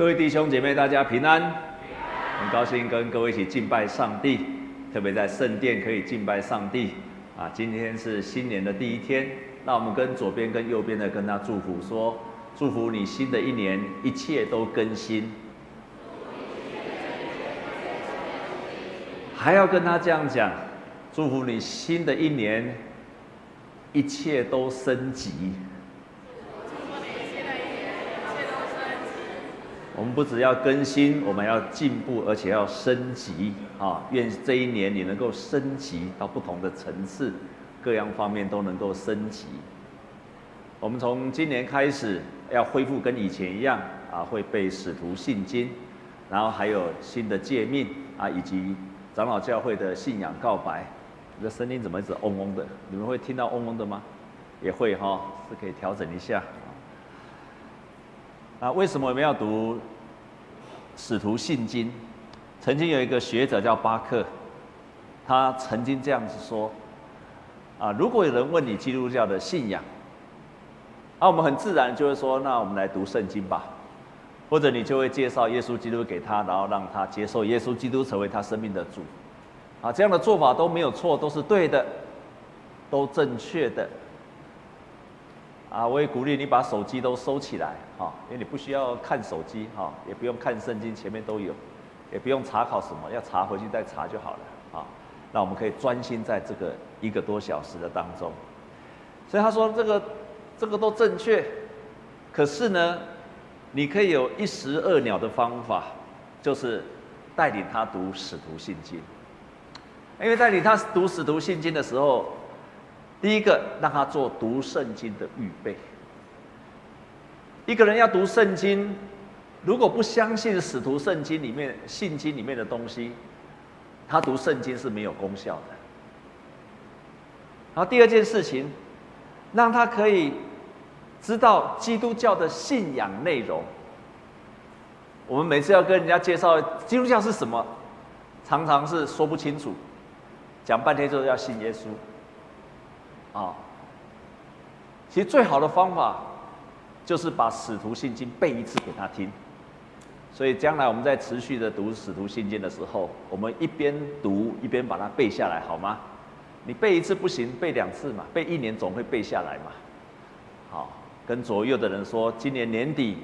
各位弟兄姐妹，大家平安，很高兴跟各位一起敬拜上帝，特别在圣殿可以敬拜上帝啊！今天是新年的第一天，那我们跟左边跟右边的跟他祝福说：祝福你新的一年一切都更新。还要跟他这样讲，祝福你新的一年一切都升级。我们不只要更新，我们要进步，而且要升级啊！愿这一年你能够升级到不同的层次，各样方面都能够升级。我们从今年开始要恢复跟以前一样啊，会被使徒信经，然后还有新的诫命啊，以及长老教会的信仰告白。你的声音怎么一直嗡嗡的？你们会听到嗡嗡的吗？也会哈，是可以调整一下。啊，为什么我们要读使徒信经？曾经有一个学者叫巴克，他曾经这样子说：啊，如果有人问你基督教的信仰，啊，我们很自然就会说，那我们来读圣经吧，或者你就会介绍耶稣基督给他，然后让他接受耶稣基督成为他生命的主。啊，这样的做法都没有错，都是对的，都正确的。啊，我也鼓励你把手机都收起来，哈，因为你不需要看手机，哈，也不用看圣经，前面都有，也不用查考什么，要查回去再查就好了，啊，那我们可以专心在这个一个多小时的当中。所以他说这个这个都正确，可是呢，你可以有一石二鸟的方法，就是带领他读使徒信经，因为带领他读使徒信经的时候。第一个，让他做读圣经的预备。一个人要读圣经，如果不相信使徒圣经里面、信经里面的东西，他读圣经是没有功效的。然后第二件事情，让他可以知道基督教的信仰内容。我们每次要跟人家介绍基督教是什么，常常是说不清楚，讲半天就是要信耶稣。啊，其实最好的方法就是把使徒信经背一次给他听，所以将来我们在持续的读使徒信经的时候，我们一边读一边把它背下来，好吗？你背一次不行，背两次嘛，背一年总会背下来嘛。好，跟左右的人说，今年年底，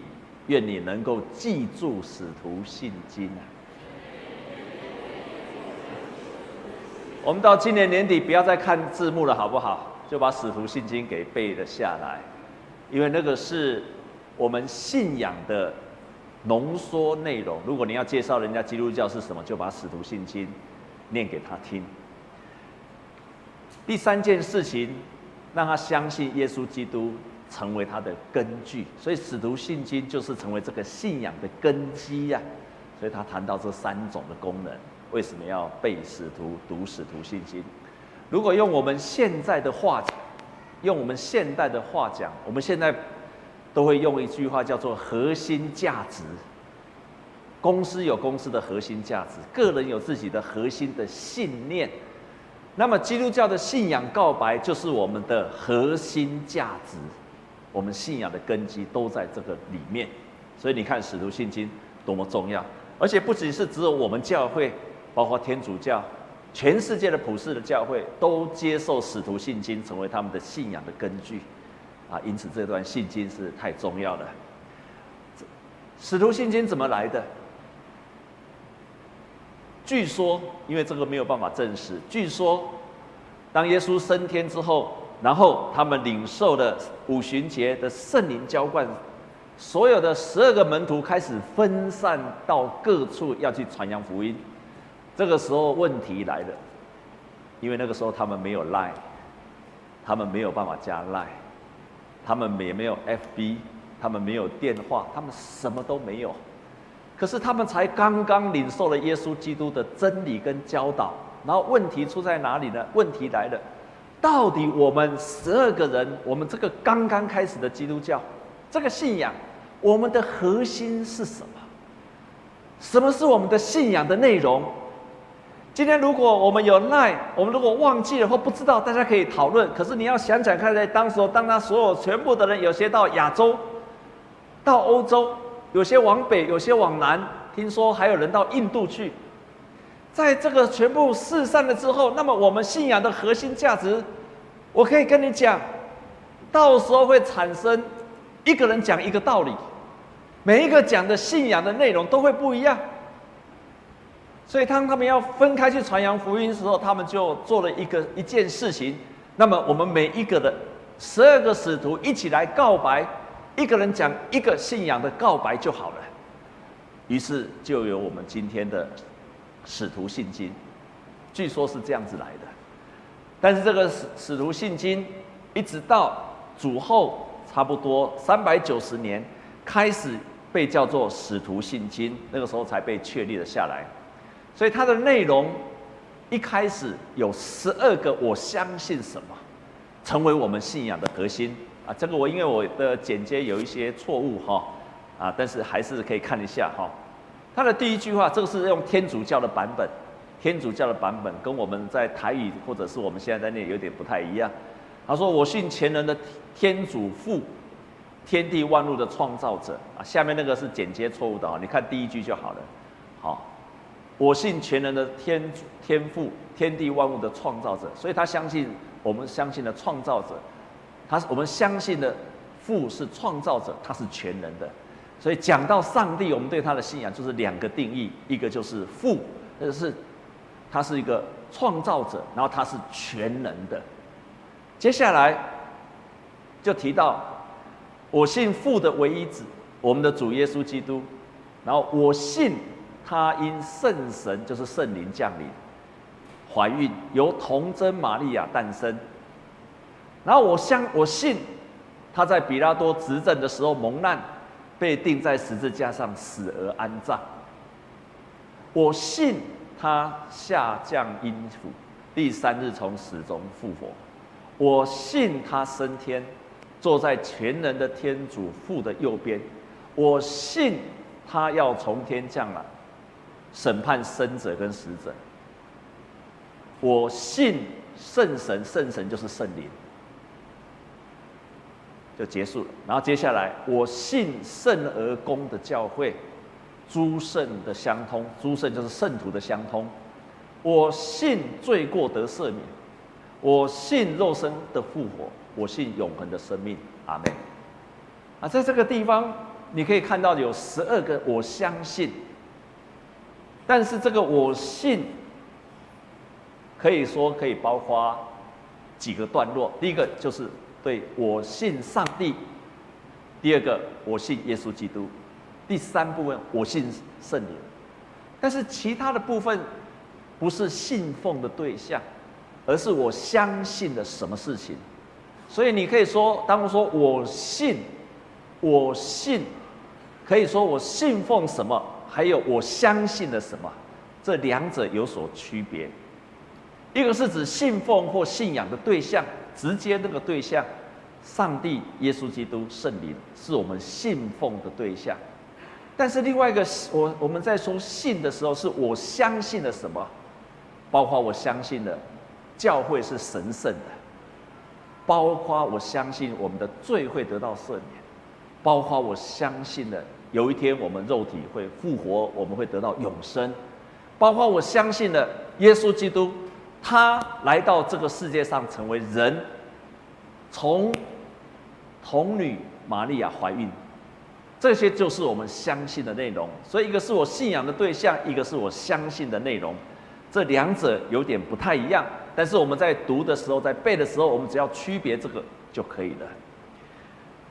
愿你能够记住使徒信经啊。我们到今年年底不要再看字幕了，好不好？就把使徒信经给背了下来，因为那个是我们信仰的浓缩内容。如果你要介绍人家基督教是什么，就把使徒信经念给他听。第三件事情，让他相信耶稣基督成为他的根据，所以使徒信经就是成为这个信仰的根基呀。所以他谈到这三种的功能，为什么要背使徒、读使徒信经？如果用我们现在的话讲，用我们现代的话讲，我们现在都会用一句话叫做“核心价值”。公司有公司的核心价值，个人有自己的核心的信念。那么基督教的信仰告白就是我们的核心价值，我们信仰的根基都在这个里面。所以你看《使徒信经》多么重要，而且不只是只有我们教会，包括天主教。全世界的普世的教会都接受使徒信经成为他们的信仰的根据，啊，因此这段信经是太重要了。使徒信经怎么来的？据说，因为这个没有办法证实。据说，当耶稣升天之后，然后他们领受了五旬节的圣灵浇灌，所有的十二个门徒开始分散到各处要去传扬福音。这个时候问题来了，因为那个时候他们没有 Line，他们没有办法加 Line，他们也没有 FB，他们没有电话，他们什么都没有。可是他们才刚刚领受了耶稣基督的真理跟教导，然后问题出在哪里呢？问题来了，到底我们十二个人，我们这个刚刚开始的基督教，这个信仰，我们的核心是什么？什么是我们的信仰的内容？今天如果我们有赖，我们如果忘记了或不知道，大家可以讨论。可是你要想想看，在当时候，当他所有全部的人，有些到亚洲、到欧洲，有些往北，有些往南，听说还有人到印度去。在这个全部四散了之后，那么我们信仰的核心价值，我可以跟你讲，到时候会产生一个人讲一个道理，每一个讲的信仰的内容都会不一样。所以当他们要分开去传扬福音的时候，他们就做了一个一件事情。那么我们每一个的十二个使徒一起来告白，一个人讲一个信仰的告白就好了。于是就有我们今天的。使徒信经，据说是这样子来的，但是这个使使徒信经，一直到主后差不多三百九十年，开始被叫做使徒信经，那个时候才被确立了下来。所以它的内容一开始有十二个我相信什么，成为我们信仰的核心啊。这个我因为我的剪接有一些错误哈啊，但是还是可以看一下哈。它的第一句话，这个是用天主教的版本，天主教的版本跟我们在台语或者是我们现在在念有点不太一样。他说：“我信前人的天主父，天地万物的创造者。”啊，下面那个是剪接错误的啊，你看第一句就好了。好，我信全能的天主天赋，天地万物的创造者，所以他相信我们相信的创造者，他我们相信的父是创造者，他是全能的。所以讲到上帝，我们对他的信仰就是两个定义：一个就是父，那就是他是一个创造者，然后他是全能的。接下来就提到我信父的唯一子，我们的主耶稣基督。然后我信他因圣神，就是圣灵降临，怀孕由童贞玛利亚诞生。然后我相我信他在比拉多执政的时候蒙难。被钉在十字架上死而安葬。我信他下降阴府，第三日从死中复活。我信他升天，坐在全能的天主父的右边。我信他要从天降来，审判生者跟死者。我信圣神，圣神就是圣灵。就结束了。然后接下来，我信圣而公的教会，诸圣的相通，诸圣就是圣徒的相通。我信罪过得赦免，我信肉身的复活，我信永恒的生命。阿门。啊，在这个地方你可以看到有十二个我相信，但是这个我信可以说可以包括几个段落。第一个就是。对，我信上帝。第二个，我信耶稣基督。第三部分，我信圣灵。但是其他的部分不是信奉的对象，而是我相信的什么事情。所以你可以说，当我说我信，我信，可以说我信奉什么，还有我相信的什么，这两者有所区别。一个是指信奉或信仰的对象。直接那个对象，上帝、耶稣基督、圣灵，是我们信奉的对象。但是另外一个，我我们在说信的时候，是我相信了什么？包括我相信的教会是神圣的，包括我相信我们的罪会得到赦免，包括我相信的有一天我们肉体会复活，我们会得到永生，包括我相信的耶稣基督。他来到这个世界上成为人，从童女玛利亚怀孕，这些就是我们相信的内容。所以，一个是我信仰的对象，一个是我相信的内容，这两者有点不太一样。但是我们在读的时候，在背的时候，我们只要区别这个就可以了。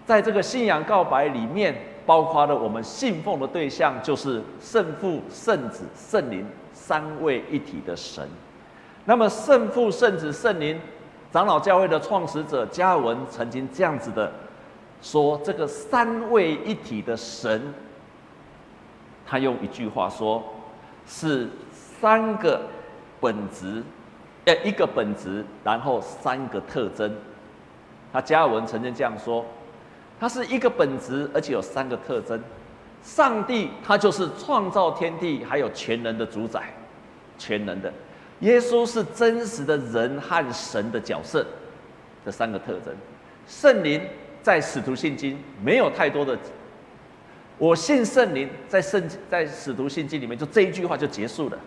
在这个信仰告白里面，包括了我们信奉的对象，就是圣父、圣子、圣灵三位一体的神。那么，圣父、圣子、圣灵，长老教会的创始者加尔文曾经这样子的说：“这个三位一体的神，他用一句话说，是三个本质，呃，一个本质，然后三个特征。”他加尔文曾经这样说：“它是一个本质，而且有三个特征。上帝他就是创造天地，还有全能的主宰，全能的。”耶稣是真实的人和神的角色，这三个特征。圣灵在使徒信经没有太多的我信圣灵，在圣在使徒信经里面，就这一句话就结束了，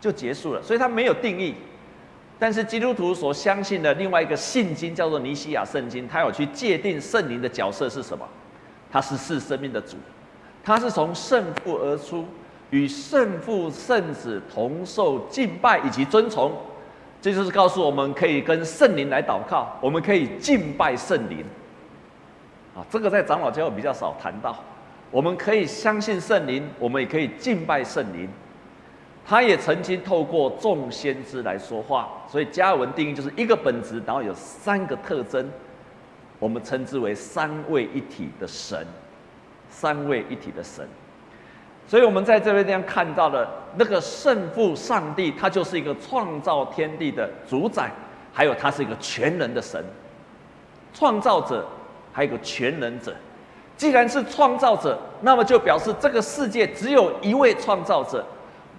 就结束了。所以它没有定义。但是基督徒所相信的另外一个信经叫做尼西亚圣经，它有去界定圣灵的角色是什么？他是赐生命的主，他是从圣父而出，与圣父、圣子同受敬拜以及尊崇。这就是告诉我们可以跟圣灵来祷告，我们可以敬拜圣灵。啊，这个在长老教会比较少谈到。我们可以相信圣灵，我们也可以敬拜圣灵。他也曾经透过众先知来说话，所以加尔文定义就是一个本质，然后有三个特征，我们称之为三位一体的神，三位一体的神。所以我们在这边这样看到了那个圣父上帝，他就是一个创造天地的主宰，还有他是一个全能的神，创造者，还有一个全能者。既然是创造者，那么就表示这个世界只有一位创造者。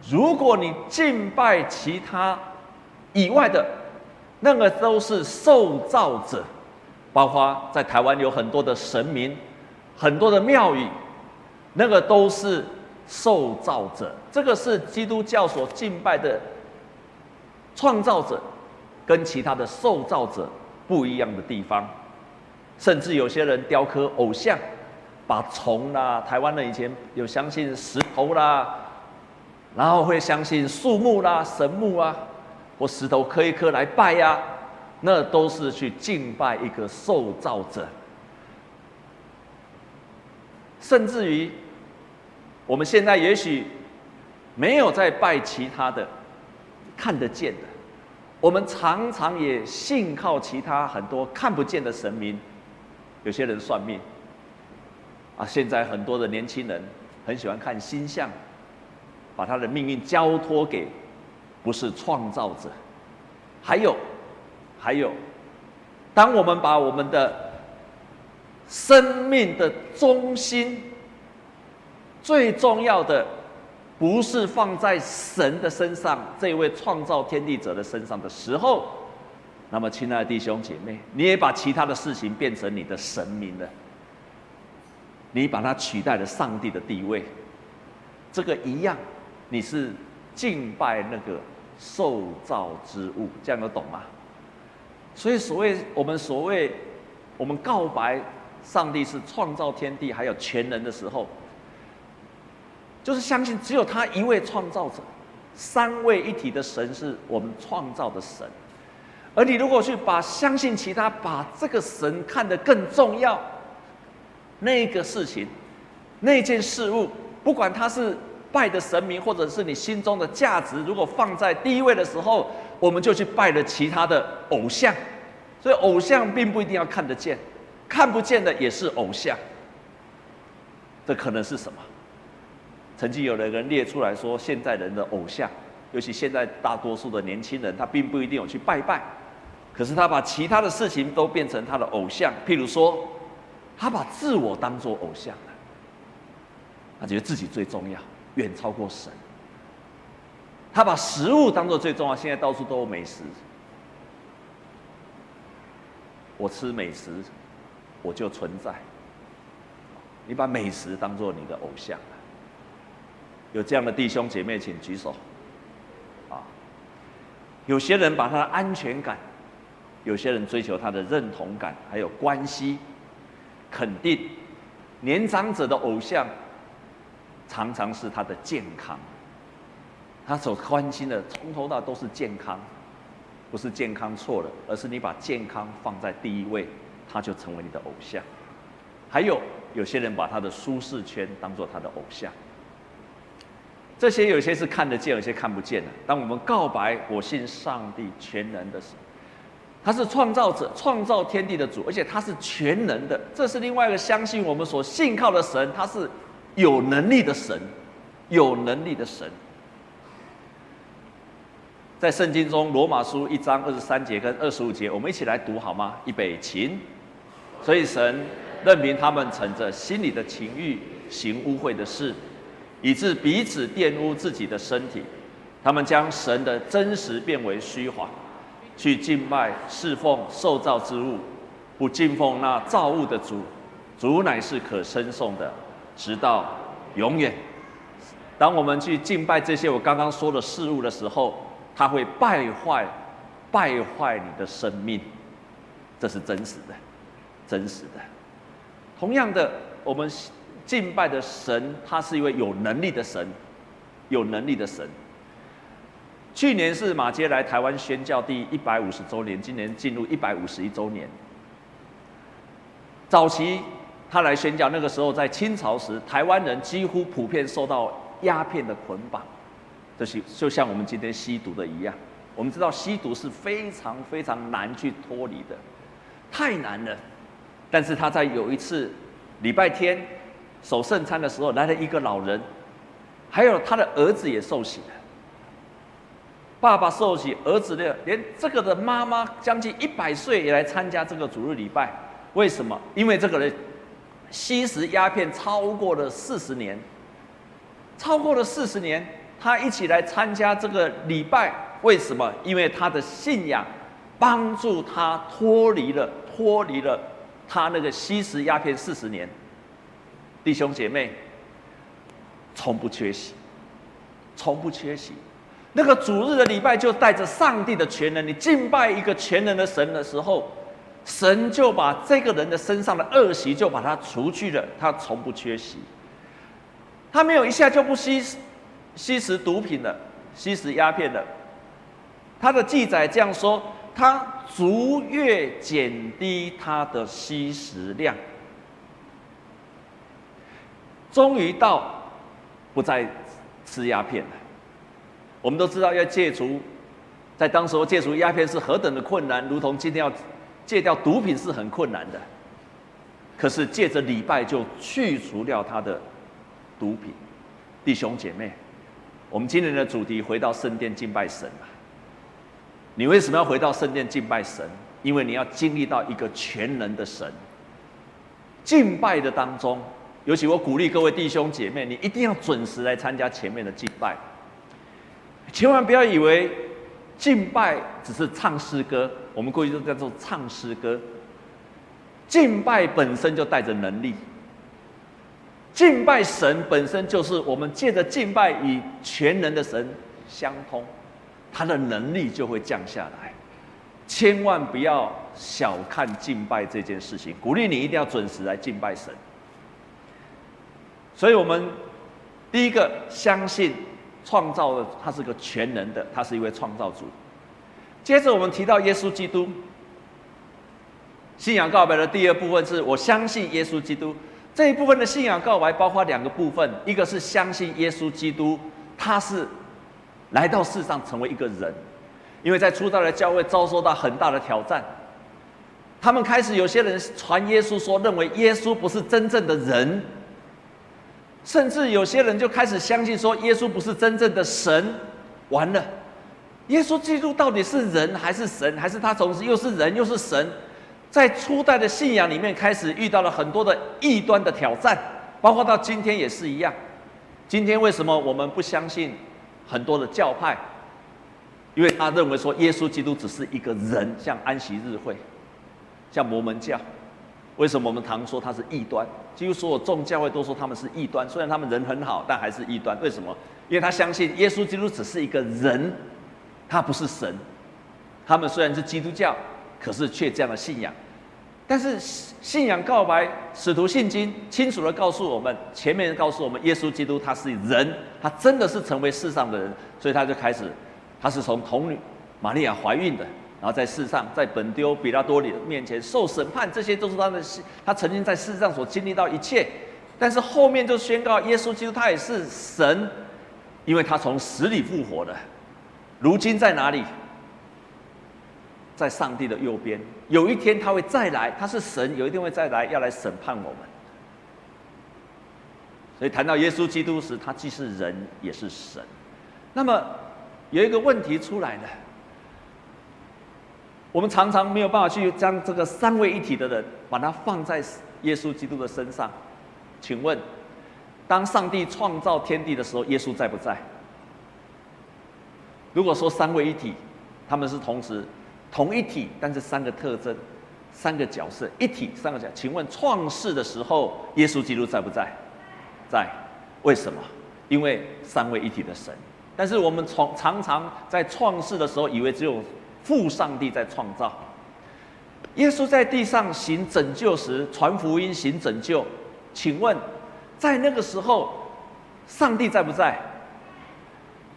如果你敬拜其他以外的，那个都是受造者，包括在台湾有很多的神明，很多的庙宇，那个都是受造者。这个是基督教所敬拜的创造者，跟其他的受造者不一样的地方。甚至有些人雕刻偶像，把虫啦，台湾人以前有相信石头啦。然后会相信树木啦、神木啊，或石头磕一磕来拜呀、那都是去敬拜一个受造者。甚至于，我们现在也许没有在拜其他的看得见的，我们常常也信靠其他很多看不见的神明。有些人算命啊，现在很多的年轻人很喜欢看星象。把他的命运交托给不是创造者，还有，还有，当我们把我们的生命的中心最重要的不是放在神的身上，这位创造天地者的身上的时候，那么，亲爱的弟兄姐妹，你也把其他的事情变成你的神明了，你把它取代了上帝的地位，这个一样。你是敬拜那个受造之物，这样都懂吗？所以所谓我们所谓我们告白上帝是创造天地还有全能的时候，就是相信只有他一位创造者，三位一体的神是我们创造的神。而你如果去把相信其他，把这个神看得更重要，那个事情，那件事物，不管它是。拜的神明，或者是你心中的价值，如果放在第一位的时候，我们就去拜了其他的偶像。所以偶像并不一定要看得见，看不见的也是偶像。这可能是什么？曾经有的人列出来说，现在人的偶像，尤其现在大多数的年轻人，他并不一定有去拜拜，可是他把其他的事情都变成他的偶像。譬如说，他把自我当作偶像了，他觉得自己最重要。远超过神，他把食物当做最重要。现在到处都有美食，我吃美食，我就存在。你把美食当做你的偶像，有这样的弟兄姐妹，请举手。啊，有些人把他的安全感，有些人追求他的认同感，还有关系肯定。年长者的偶像。常常是他的健康，他所关心的从头到都是健康，不是健康错了，而是你把健康放在第一位，他就成为你的偶像。还有有些人把他的舒适圈当做他的偶像，这些有些是看得见，有些看不见的。当我们告白我信上帝全能的时候，他是创造者，创造天地的主，而且他是全能的，这是另外一个相信我们所信靠的神，他是。有能力的神，有能力的神，在圣经中，罗马书一章二十三节跟二十五节，我们一起来读好吗？预备起。所以神任凭他们乘着心里的情欲行污秽的事，以致彼此玷污自己的身体。他们将神的真实变为虚谎，去敬拜侍奉受造之物，不敬奉那造物的主。主乃是可称颂的。直到永远。当我们去敬拜这些我刚刚说的事物的时候，它会败坏、败坏你的生命，这是真实的，真实的。同样的，我们敬拜的神，他是一位有能力的神，有能力的神。去年是马偕来台湾宣教第一百五十周年，今年进入一百五十一周年。早期他来宣教，那个时候在清朝时，台湾人几乎普遍受到鸦片的捆绑，就是就像我们今天吸毒的一样。我们知道吸毒是非常非常难去脱离的，太难了。但是他在有一次礼拜天守圣餐的时候，来了一个老人，还有他的儿子也受洗了。爸爸受洗，儿子的连这个的妈妈将近一百岁也来参加这个主日礼拜，为什么？因为这个人吸食鸦片超过了四十年，超过了四十年，他一起来参加这个礼拜，为什么？因为他的信仰帮助他脱离了脱离了他那个吸食鸦片四十年。弟兄姐妹，从不缺席，从不缺席。那个主日的礼拜就带着上帝的全能，你敬拜一个全能的神的时候，神就把这个人的身上的恶习就把它除去了，他从不缺席。他没有一下就不吸吸食毒品了，吸食鸦片了。他的记载这样说：他逐月减低他的吸食量，终于到不再吃鸦片了。我们都知道，要戒除，在当时候戒除鸦片是何等的困难，如同今天要戒掉毒品是很困难的。可是借着礼拜就去除掉他的毒品，弟兄姐妹，我们今年的主题回到圣殿敬拜神。你为什么要回到圣殿敬拜神？因为你要经历到一个全能的神。敬拜的当中，尤其我鼓励各位弟兄姐妹，你一定要准时来参加前面的敬拜。千万不要以为敬拜只是唱诗歌，我们过去都叫做唱诗歌。敬拜本身就带着能力，敬拜神本身就是我们借着敬拜与全能的神相通，他的能力就会降下来。千万不要小看敬拜这件事情，鼓励你一定要准时来敬拜神。所以我们第一个相信。创造的，他是个全能的，他是一位创造主。接着我们提到耶稣基督，信仰告白的第二部分是我相信耶稣基督。这一部分的信仰告白包括两个部分，一个是相信耶稣基督，他是来到世上成为一个人，因为在初代的教会遭受到很大的挑战，他们开始有些人传耶稣说，认为耶稣不是真正的人。甚至有些人就开始相信说，耶稣不是真正的神。完了，耶稣基督到底是人还是神？还是他同时又是人又是神？在初代的信仰里面，开始遇到了很多的异端的挑战，包括到今天也是一样。今天为什么我们不相信很多的教派？因为他认为说，耶稣基督只是一个人，像安息日会，像摩门教。为什么我们常说他是异端？几乎所有众教会都说他们是异端，虽然他们人很好，但还是异端。为什么？因为他相信耶稣基督只是一个人，他不是神。他们虽然是基督教，可是却这样的信仰。但是信仰告白，使徒信经清楚的告诉我们，前面告诉我们，耶稣基督他是人，他真的是成为世上的人，所以他就开始，他是从童女玛利亚怀孕的。然后在世上，在本丢比拉多里面前受审判，这些都是他的，他曾经在世上所经历到一切。但是后面就宣告耶稣基督他也是神，因为他从死里复活的。如今在哪里？在上帝的右边。有一天他会再来，他是神，有一天会再来，要来审判我们。所以谈到耶稣基督时，他既是人也是神。那么有一个问题出来了。我们常常没有办法去将这个三位一体的人，把它放在耶稣基督的身上。请问，当上帝创造天地的时候，耶稣在不在？如果说三位一体，他们是同时同一体，但是三个特征、三个角色，一体三个角。请问创世的时候，耶稣基督在不在？在，为什么？因为三位一体的神。但是我们从常常在创世的时候，以为只有父上帝在创造。耶稣在地上行拯救时，传福音行拯救。请问，在那个时候，上帝在不在？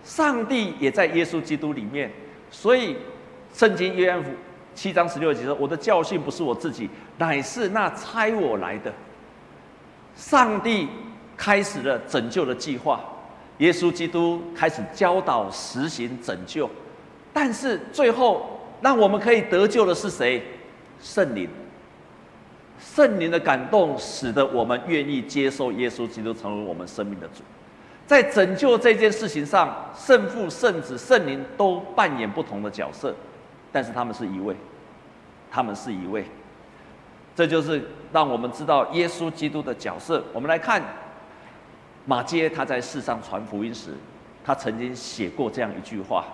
上帝也在耶稣基督里面。所以，圣经约翰福七章十六节说：“我的教训不是我自己，乃是那差我来的。”上帝开始了拯救的计划。耶稣基督开始教导实行拯救，但是最后让我们可以得救的是谁？圣灵。圣灵的感动使得我们愿意接受耶稣基督成为我们生命的主。在拯救这件事情上，圣父、圣子、圣灵都扮演不同的角色，但是他们是一位，他们是一位。这就是让我们知道耶稣基督的角色。我们来看。马街他在世上传福音时，他曾经写过这样一句话。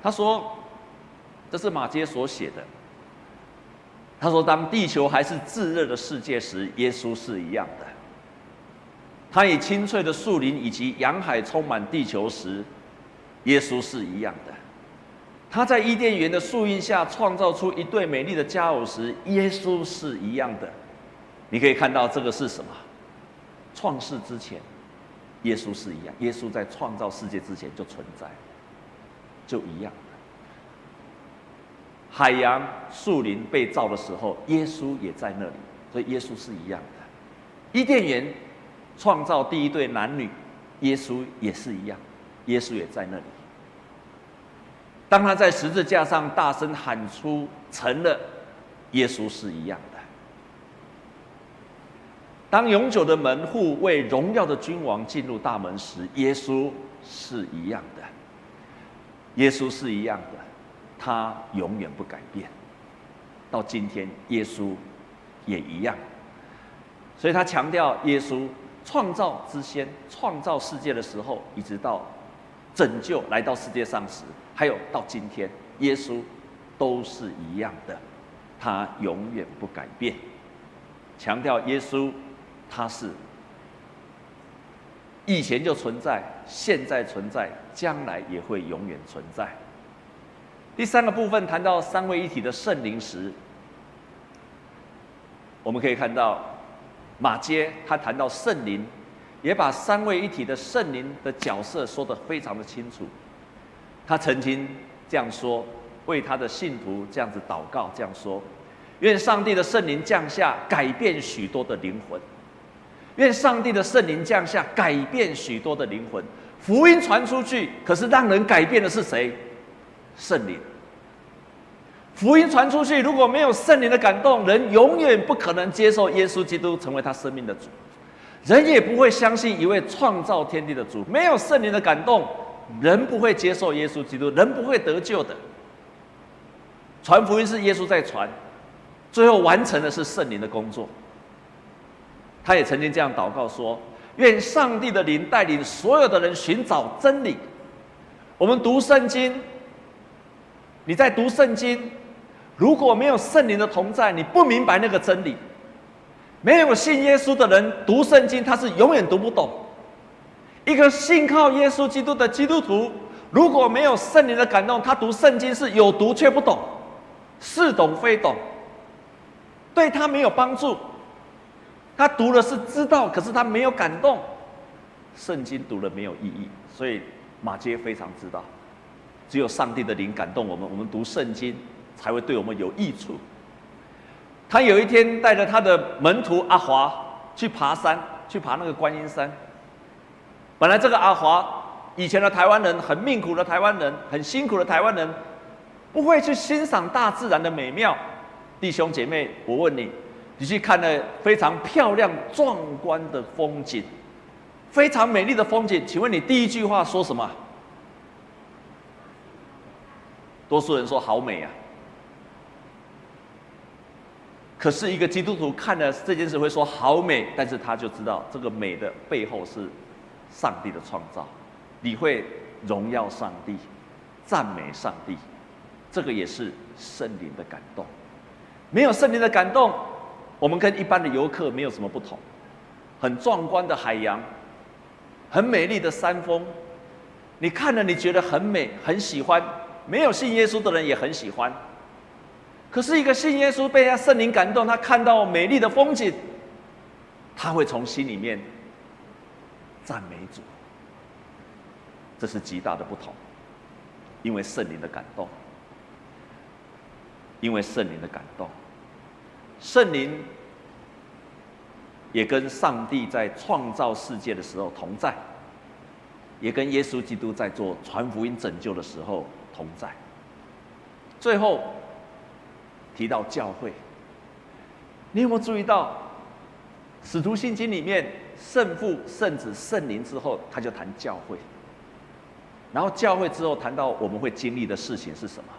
他说：“这是马街所写的。他说，当地球还是炙热的世界时，耶稣是一样的；他以青翠的树林以及洋海充满地球时，耶稣是一样的；他在伊甸园的树荫下创造出一对美丽的佳偶时，耶稣是一样的。你可以看到这个是什么？”创世之前，耶稣是一样。耶稣在创造世界之前就存在，就一样的。海洋、树林被造的时候，耶稣也在那里，所以耶稣是一样的。伊甸园创造第一对男女，耶稣也是一样，耶稣也在那里。当他在十字架上大声喊出“成了”，耶稣是一样的。当永久的门户为荣耀的君王进入大门时，耶稣是一样的。耶稣是一样的，他永远不改变。到今天，耶稣也一样。所以他强调，耶稣创造之先，创造世界的时候，一直到拯救来到世界上时，还有到今天，耶稣都是一样的，他永远不改变。强调耶稣。他是以前就存在，现在存在，将来也会永远存在。第三个部分谈到三位一体的圣灵时，我们可以看到马街他谈到圣灵，也把三位一体的圣灵的角色说得非常的清楚。他曾经这样说，为他的信徒这样子祷告，这样说：愿上帝的圣灵降下，改变许多的灵魂。愿上帝的圣灵降下，改变许多的灵魂。福音传出去，可是让人改变的是谁？圣灵。福音传出去，如果没有圣灵的感动，人永远不可能接受耶稣基督成为他生命的主，人也不会相信一位创造天地的主。没有圣灵的感动，人不会接受耶稣基督，人不会得救的。传福音是耶稣在传，最后完成的是圣灵的工作。他也曾经这样祷告说：“愿上帝的灵带领所有的人寻找真理。”我们读圣经，你在读圣经，如果没有圣灵的同在，你不明白那个真理。没有信耶稣的人读圣经，他是永远读不懂。一个信靠耶稣基督的基督徒，如果没有圣灵的感动，他读圣经是有读却不懂，似懂非懂，对他没有帮助。他读的是知道，可是他没有感动。圣经读了没有意义，所以马杰非常知道，只有上帝的灵感动我们，我们读圣经才会对我们有益处。他有一天带着他的门徒阿华去爬山，去爬那个观音山。本来这个阿华以前的台湾人，很命苦的台湾人，很辛苦的台湾人，不会去欣赏大自然的美妙。弟兄姐妹，我问你。你去看了非常漂亮、壮观的风景，非常美丽的风景。请问你第一句话说什么？多数人说好美啊。可是一个基督徒看了这件事会说好美，但是他就知道这个美的背后是上帝的创造，你会荣耀上帝、赞美上帝，这个也是圣灵的感动。没有圣灵的感动。我们跟一般的游客没有什么不同，很壮观的海洋，很美丽的山峰，你看了你觉得很美，很喜欢。没有信耶稣的人也很喜欢。可是，一个信耶稣被他圣灵感动，他看到美丽的风景，他会从心里面赞美主。这是极大的不同，因为圣灵的感动，因为圣灵的感动，圣灵也跟上帝在创造世界的时候同在，也跟耶稣基督在做传福音拯救的时候同在。最后提到教会，你有没有注意到《使徒信经》里面圣父、圣子、圣灵之后，他就谈教会。然后教会之后谈到我们会经历的事情是什么？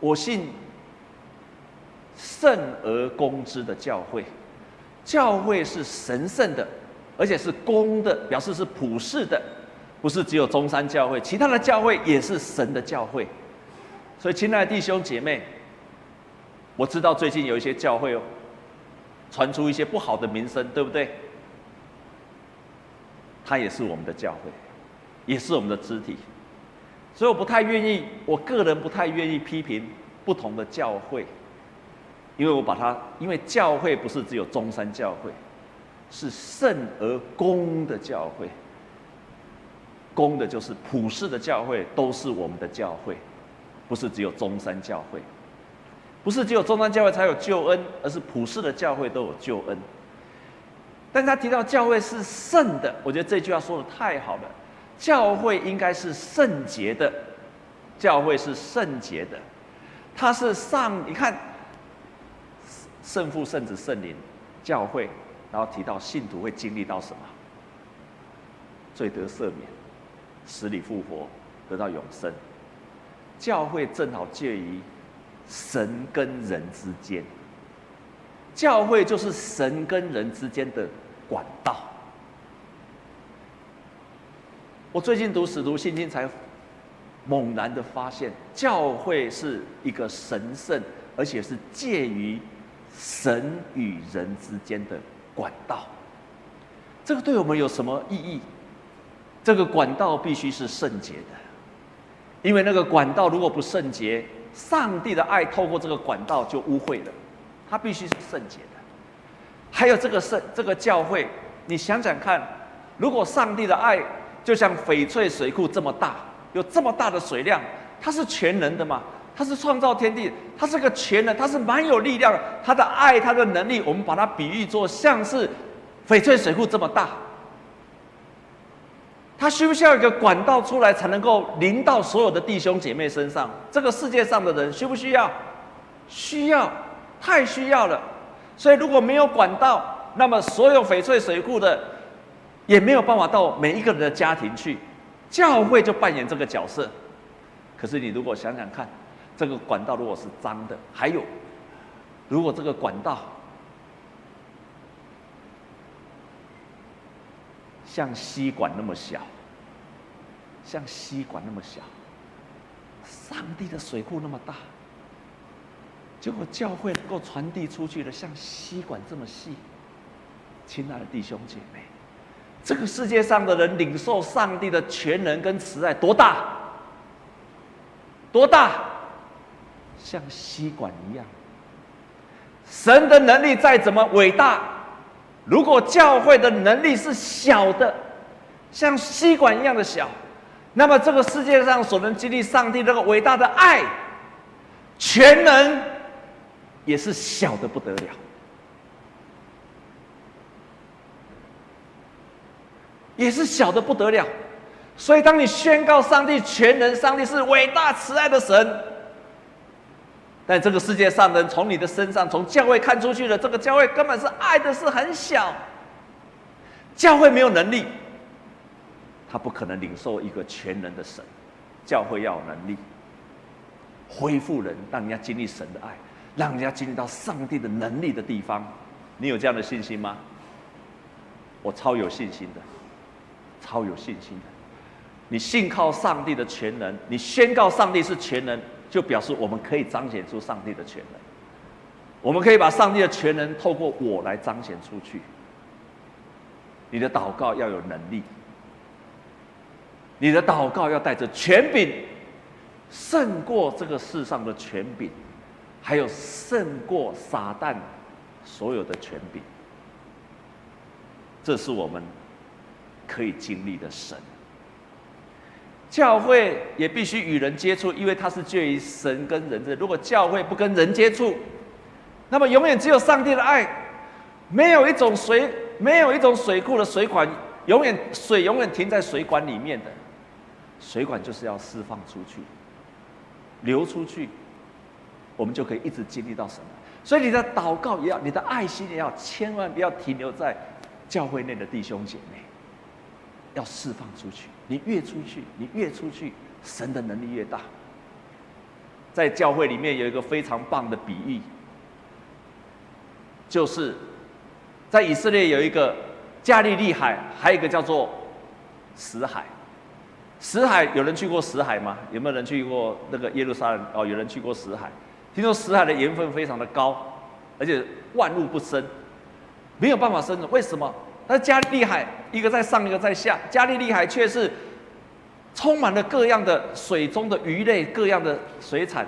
我信圣而公之的教会，教会是神圣的，而且是公的，表示是普世的，不是只有中山教会，其他的教会也是神的教会。所以，亲爱的弟兄姐妹，我知道最近有一些教会哦，传出一些不好的名声，对不对？它也是我们的教会。也是我们的肢体，所以我不太愿意，我个人不太愿意批评不同的教会，因为我把它，因为教会不是只有中山教会，是圣而公的教会，公的就是普世的教会，都是我们的教会，不是只有中山教会，不是只有中山教会才有救恩，而是普世的教会都有救恩。但他提到教会是圣的，我觉得这句话说得太好了。教会应该是圣洁的，教会是圣洁的，它是上，你看，圣父、圣子、圣灵，教会，然后提到信徒会经历到什么？罪得赦免，死里复活，得到永生。教会正好介于神跟人之间，教会就是神跟人之间的管道。我最近读《使徒信经》，才猛然的发现，教会是一个神圣，而且是介于神与人之间的管道。这个对我们有什么意义？这个管道必须是圣洁的，因为那个管道如果不圣洁，上帝的爱透过这个管道就污秽了。它必须是圣洁的。还有这个圣这个教会，你想想看，如果上帝的爱，就像翡翠水库这么大，有这么大的水量，它是全能的嘛？它是创造天地，它是个全能，它是蛮有力量的。它的爱，它的能力，我们把它比喻作像是翡翠水库这么大。它需不需要一个管道出来，才能够临到所有的弟兄姐妹身上？这个世界上的人需不需要？需要，太需要了。所以如果没有管道，那么所有翡翠水库的。也没有办法到每一个人的家庭去，教会就扮演这个角色。可是你如果想想看，这个管道如果是脏的，还有，如果这个管道像吸管那么小，像吸管那么小，上帝的水库那么大，结果教会能够传递出去的像吸管这么细，亲爱的弟兄姐妹。这个世界上的人领受上帝的全能跟慈爱多大？多大？像吸管一样。神的能力再怎么伟大，如果教会的能力是小的，像吸管一样的小，那么这个世界上所能经历上帝这个伟大的爱、全能，也是小的不得了。也是小的不得了，所以当你宣告上帝全能，上帝是伟大慈爱的神，但这个世界上的人从你的身上，从教会看出去的这个教会根本是爱的是很小，教会没有能力，他不可能领受一个全能的神，教会要有能力恢复人，让人家经历神的爱，让人家经历到上帝的能力的地方，你有这样的信心吗？我超有信心的。超有信心的，你信靠上帝的全能，你宣告上帝是全能，就表示我们可以彰显出上帝的全能。我们可以把上帝的全能透过我来彰显出去。你的祷告要有能力，你的祷告要带着权柄，胜过这个世上的权柄，还有胜过撒旦所有的权柄。这是我们可以经历的神。教会也必须与人接触，因为它是介于神跟人的。如果教会不跟人接触，那么永远只有上帝的爱，没有一种水。没有一种水库的水管永远水永远停在水管里面的，水管就是要释放出去，流出去，我们就可以一直经历到神。所以你的祷告也要，你的爱心也要，千万不要停留在教会内的弟兄姐妹，要释放出去。你越出去，你越出去，神的能力越大。在教会里面有一个非常棒的比喻，就是。在以色列有一个加利利海，还有一个叫做死海。死海有人去过死海吗？有没有人去过那个耶路撒冷？哦，有人去过死海。听说死海的盐分非常的高，而且万物不生，没有办法生存。为什么？那加利利海一个在上，一个在下，加利利海却是充满了各样的水中的鱼类，各样的水产。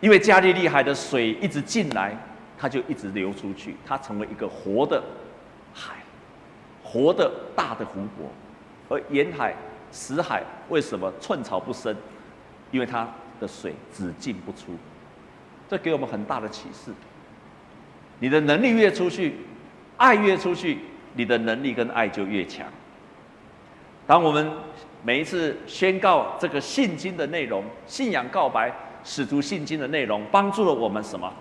因为加利利海的水一直进来。它就一直流出去，它成为一个活的海，活的大的湖泊。而沿海、死海为什么寸草不生？因为它的水只进不出。这给我们很大的启示。你的能力越出去，爱越出去，你的能力跟爱就越强。当我们每一次宣告这个信经的内容、信仰告白、使徒信经的内容，帮助了我们什么？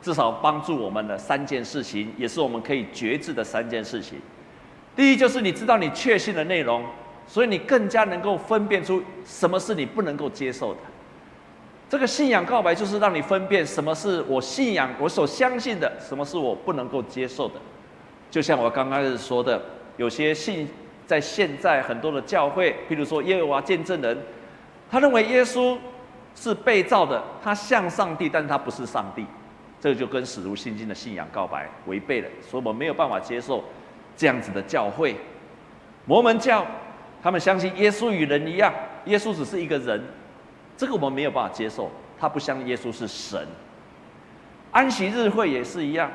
至少帮助我们的三件事情，也是我们可以觉知的三件事情。第一，就是你知道你确信的内容，所以你更加能够分辨出什么是你不能够接受的。这个信仰告白就是让你分辨什么是我信仰、我所相信的，什么是我不能够接受的。就像我刚刚说的，有些信在现在很多的教会，譬如说耶和华见证人，他认为耶稣是被造的，他像上帝，但是他不是上帝。这就跟使徒信经的信仰告白违背了，所以我们没有办法接受这样子的教会。摩门教，他们相信耶稣与人一样，耶稣只是一个人，这个我们没有办法接受。他不相信耶稣是神。安息日会也是一样，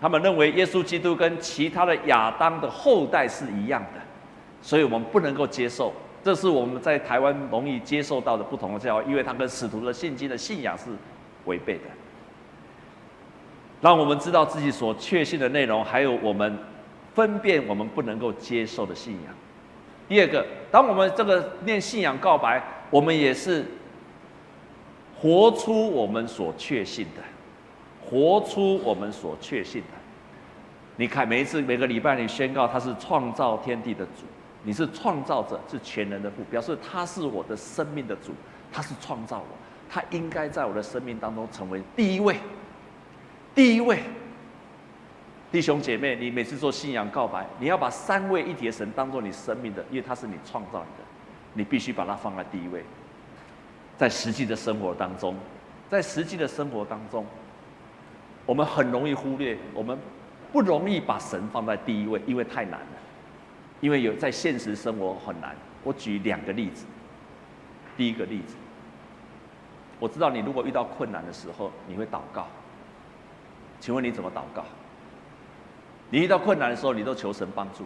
他们认为耶稣基督跟其他的亚当的后代是一样的，所以我们不能够接受。这是我们在台湾容易接受到的不同的教，因为他跟使徒的信经的信仰是违背的。让我们知道自己所确信的内容，还有我们分辨我们不能够接受的信仰。第二个，当我们这个念信仰告白，我们也是活出我们所确信的，活出我们所确信的。你看，每一次每个礼拜你宣告他是创造天地的主，你是创造者，是全能的父，表示他是我的生命的主，他是创造我，他应该在我的生命当中成为第一位。第一位，弟兄姐妹，你每次做信仰告白，你要把三位一体的神当做你生命的，因为他是你创造你的，你必须把它放在第一位。在实际的生活当中，在实际的生活当中，我们很容易忽略，我们不容易把神放在第一位，因为太难了，因为有在现实生活很难。我举两个例子，第一个例子，我知道你如果遇到困难的时候，你会祷告。请问你怎么祷告？你遇到困难的时候，你都求神帮助，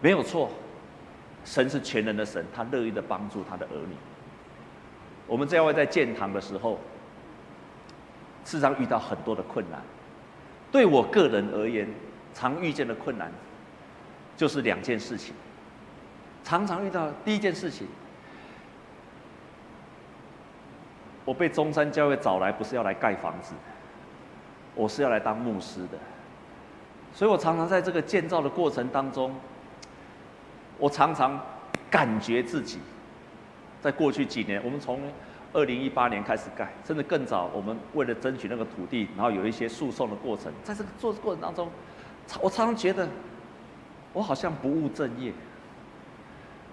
没有错。神是全能的神，他乐意的帮助他的儿女。我们教会在建堂的时候，事实上遇到很多的困难。对我个人而言，常遇见的困难就是两件事情。常常遇到第一件事情，我被中山教会找来，不是要来盖房子。我是要来当牧师的，所以我常常在这个建造的过程当中，我常常感觉自己，在过去几年，我们从二零一八年开始盖，甚至更早，我们为了争取那个土地，然后有一些诉讼的过程，在这个做过程当中，我常常觉得，我好像不务正业，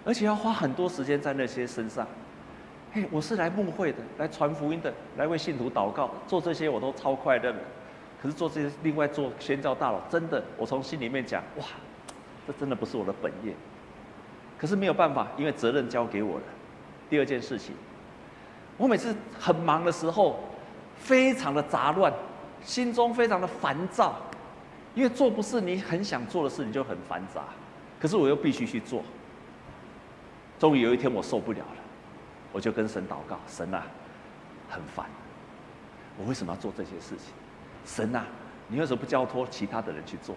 而且要花很多时间在那些身上。嘿，我是来牧会的，来传福音的，来为信徒祷告，做这些我都超快乐。可是做这些，另外做宣教大佬，真的，我从心里面讲，哇，这真的不是我的本业。可是没有办法，因为责任交给我了。第二件事情，我每次很忙的时候，非常的杂乱，心中非常的烦躁，因为做不是你很想做的事，你就很繁杂。可是我又必须去做。终于有一天我受不了了，我就跟神祷告：神啊，很烦，我为什么要做这些事情？神啊，你为什么不交托其他的人去做？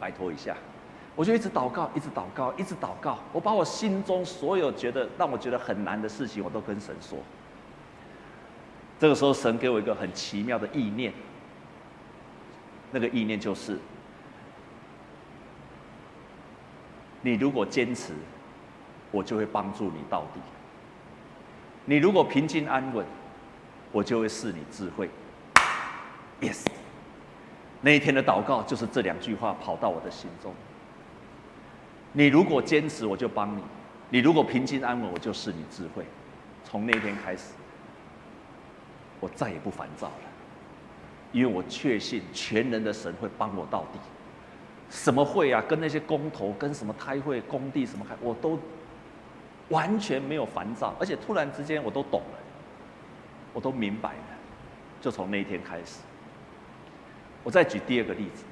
拜托一下。我就一直祷告，一直祷告，一直祷告。我把我心中所有觉得让我觉得很难的事情，我都跟神说。这个时候，神给我一个很奇妙的意念。那个意念就是：你如果坚持，我就会帮助你到底；你如果平静安稳，我就会赐你智慧。Yes，那一天的祷告就是这两句话跑到我的心中。你如果坚持，我就帮你；你如果平静安稳，我就是你智慧。从那天开始，我再也不烦躁了，因为我确信全能的神会帮我到底。什么会啊？跟那些工头、跟什么开会、工地什么开，我都完全没有烦躁，而且突然之间我都懂了，我都明白了。就从那一天开始，我再举第二个例子。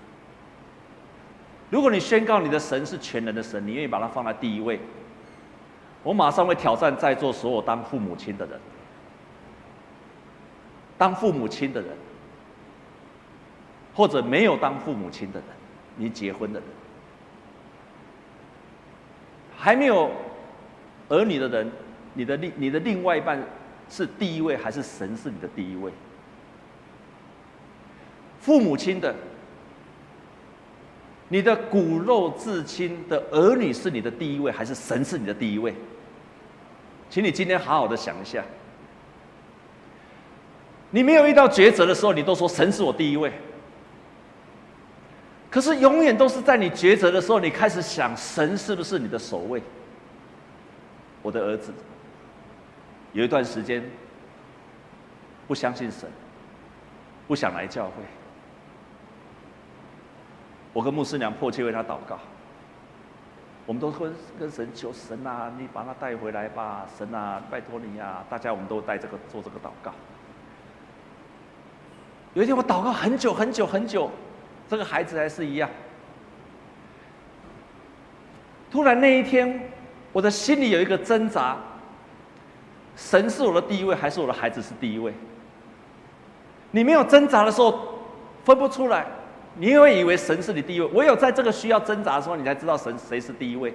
如果你宣告你的神是全能的神，你愿意把它放在第一位，我马上会挑战在座所有当父母亲的人，当父母亲的人，或者没有当父母亲的人，你结婚的人，还没有儿女的人，你的另你的另外一半是第一位还是神是你的第一位？父母亲的。你的骨肉至亲的儿女是你的第一位，还是神是你的第一位？请你今天好好的想一下。你没有遇到抉择的时候，你都说神是我第一位。可是永远都是在你抉择的时候，你开始想神是不是你的首位？我的儿子有一段时间不相信神，不想来教会。我跟牧师娘迫切为他祷告，我们都跟跟神求神啊，你把他带回来吧，神啊，拜托你呀、啊！大家我们都带这个做这个祷告。有一天我祷告很久很久很久，这个孩子还是一样。突然那一天，我的心里有一个挣扎：神是我的第一位，还是我的孩子是第一位？你没有挣扎的时候，分不出来。你会以为神是你第一位，唯有在这个需要挣扎的时候，你才知道神谁是第一位。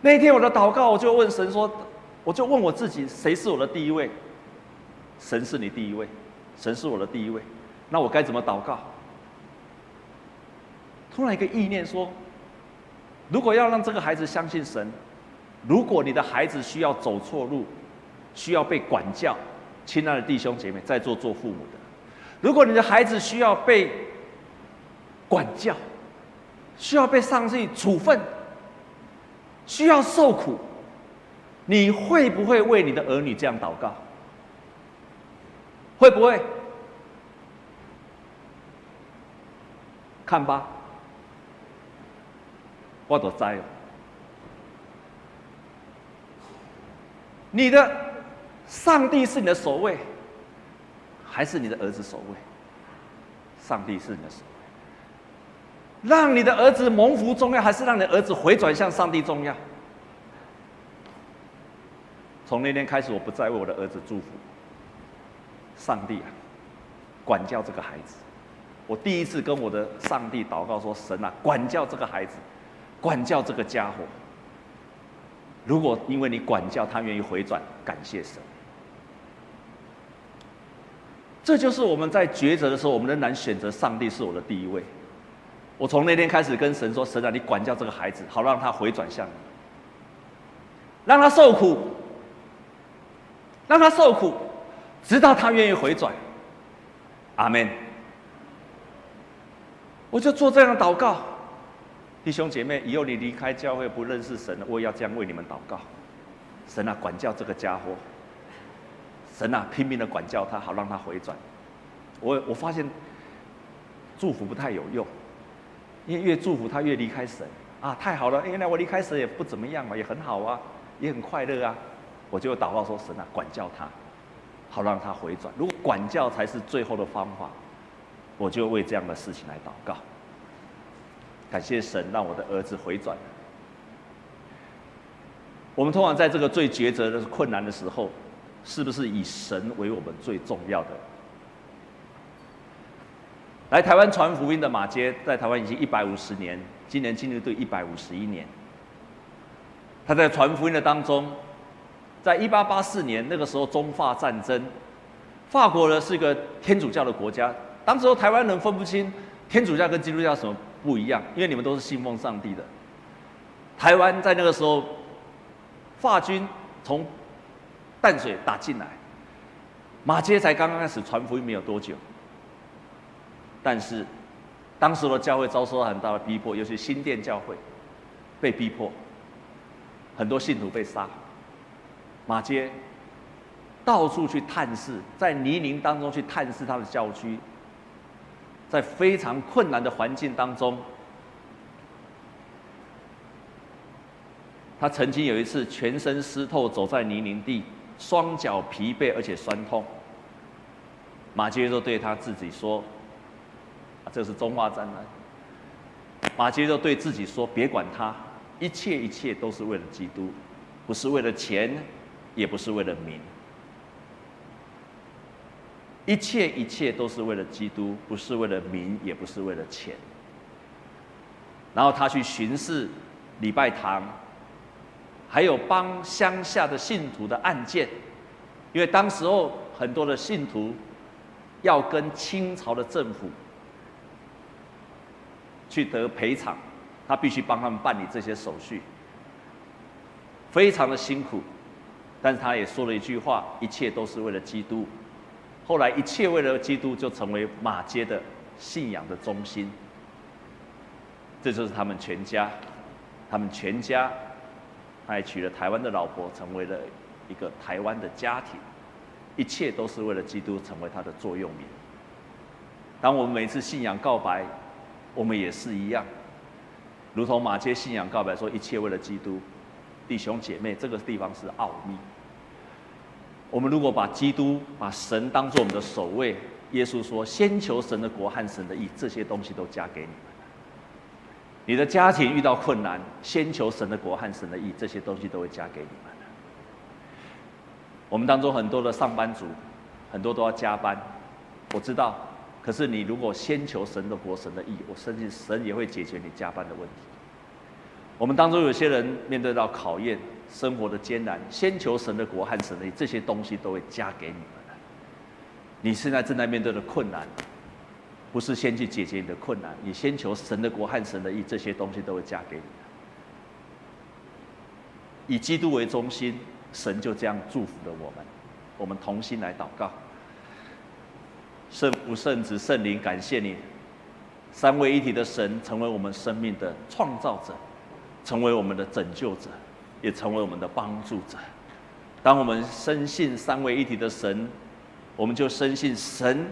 那一天我的祷告，我就问神说，我就问我自己，谁是我的第一位？神是你第一位，神是我的第一位，那我该怎么祷告？突然一个意念说，如果要让这个孩子相信神，如果你的孩子需要走错路，需要被管教，亲爱的弟兄姐妹，在座做父母的。如果你的孩子需要被管教，需要被上帝处分，需要受苦，你会不会为你的儿女这样祷告？会不会？看吧，我都知了。你的上帝是你的首位。还是你的儿子首位，上帝是你的首位。让你的儿子蒙福重要，还是让你的儿子回转向上帝重要？从那天开始，我不再为我的儿子祝福。上帝啊，管教这个孩子。我第一次跟我的上帝祷告说：“神啊，管教这个孩子，管教这个家伙。如果因为你管教他愿意回转，感谢神。”这就是我们在抉择的时候，我们仍然选择上帝是我的第一位。我从那天开始跟神说：“神啊，你管教这个孩子，好让他回转向你，让他受苦，让他受苦，直到他愿意回转。”阿门。我就做这样的祷告，弟兄姐妹，以后你离开教会不认识神，我也要这样为你们祷告。神啊，管教这个家伙。神啊，拼命的管教他，好让他回转。我我发现祝福不太有用，因为越祝福他越离开神啊，太好了，原来我离开神也不怎么样嘛，也很好啊，也很快乐啊，我就祷告说神啊，管教他，好让他回转。如果管教才是最后的方法，我就为这样的事情来祷告。感谢神让我的儿子回转。我们通常在这个最抉择的困难的时候，是不是以神为我们最重要的？来台湾传福音的马街，在台湾已经一百五十年，今年进入第一百五十一年。他在传福音的当中，在一八八四年那个时候中法战争，法国呢是一个天主教的国家，当时候台湾人分不清天主教跟基督教什么不一样，因为你们都是信奉上帝的。台湾在那个时候，法军从淡水打进来，马街才刚刚开始传福音没有多久。但是，当时的教会遭受了很大的逼迫，尤其新店教会被逼迫，很多信徒被杀。马街到处去探视，在泥泞当中去探视他的教区，在非常困难的环境当中，他曾经有一次全身湿透，走在泥泞地，双脚疲惫而且酸痛。马偕就对他自己说。这是中华战争。马偕就对自己说：“别管他，一切一切都是为了基督，不是为了钱，也不是为了名。一切一切都是为了基督，不是为了名，也不是为了钱。”然后他去巡视礼拜堂，还有帮乡下的信徒的案件，因为当时候很多的信徒要跟清朝的政府。去得赔偿，他必须帮他们办理这些手续，非常的辛苦，但是他也说了一句话：一切都是为了基督。后来，一切为了基督就成为马街的信仰的中心。这就是他们全家，他们全家，他还娶了台湾的老婆，成为了一个台湾的家庭。一切都是为了基督，成为他的座右铭。当我们每次信仰告白。我们也是一样，如同马街信仰告白说：“一切为了基督，弟兄姐妹，这个地方是奥秘。我们如果把基督、把神当做我们的首位，耶稣说：‘先求神的国和神的义，这些东西都加给你。’你的家庭遇到困难，先求神的国和神的义，这些东西都会加给你们。我们当中很多的上班族，很多都要加班，我知道。”可是你如果先求神的国、神的义，我相信神也会解决你加班的问题。我们当中有些人面对到考验、生活的艰难，先求神的国和神的义，这些东西都会加给你们。你现在正在面对的困难，不是先去解决你的困难，你先求神的国和神的义，这些东西都会加给你。以基督为中心，神就这样祝福了我们。我们同心来祷告。圣父、圣子、圣灵，感谢你，三位一体的神成为我们生命的创造者，成为我们的拯救者，也成为我们的帮助者。当我们深信三位一体的神，我们就深信神，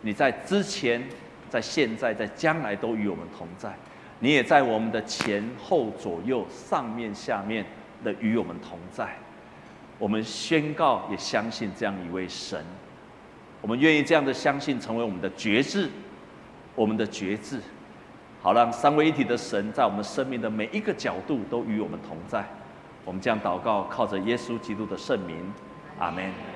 你在之前、在现在、在将来都与我们同在。你也在我们的前后左右、上面下面的与我们同在。我们宣告，也相信这样一位神。我们愿意这样的相信，成为我们的觉志，我们的觉志，好让三位一体的神在我们生命的每一个角度都与我们同在。我们这样祷告，靠着耶稣基督的圣名，阿门。